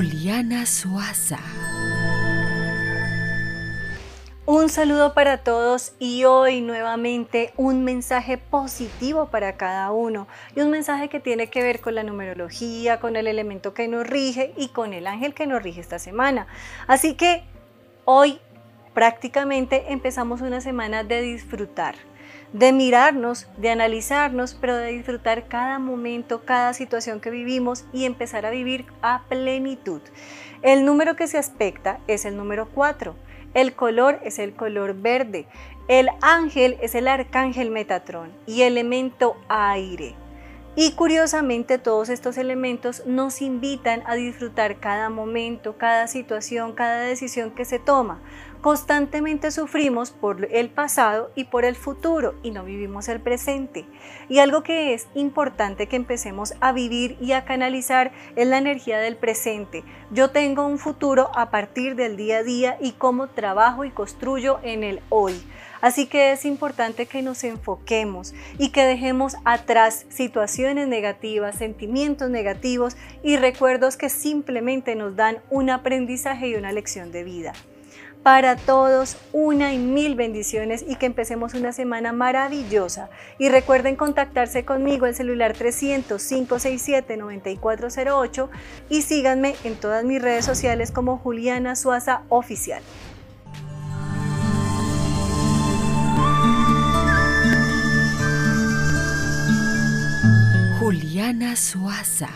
Juliana Suaza. Un saludo para todos y hoy nuevamente un mensaje positivo para cada uno y un mensaje que tiene que ver con la numerología, con el elemento que nos rige y con el ángel que nos rige esta semana. Así que hoy prácticamente empezamos una semana de disfrutar, de mirarnos, de analizarnos, pero de disfrutar cada momento, cada situación que vivimos y empezar a vivir a plenitud. El número que se aspecta es el número 4 el color es el color verde. El ángel es el arcángel Metatrón y elemento aire. Y curiosamente todos estos elementos nos invitan a disfrutar cada momento, cada situación, cada decisión que se toma. Constantemente sufrimos por el pasado y por el futuro y no vivimos el presente. Y algo que es importante que empecemos a vivir y a canalizar es la energía del presente. Yo tengo un futuro a partir del día a día y cómo trabajo y construyo en el hoy. Así que es importante que nos enfoquemos y que dejemos atrás situaciones negativas, sentimientos negativos y recuerdos que simplemente nos dan un aprendizaje y una lección de vida para todos una y mil bendiciones y que empecemos una semana maravillosa. Y recuerden contactarse conmigo el celular 300-567-9408 y síganme en todas mis redes sociales como Juliana Suaza Oficial. Juliana Suasa.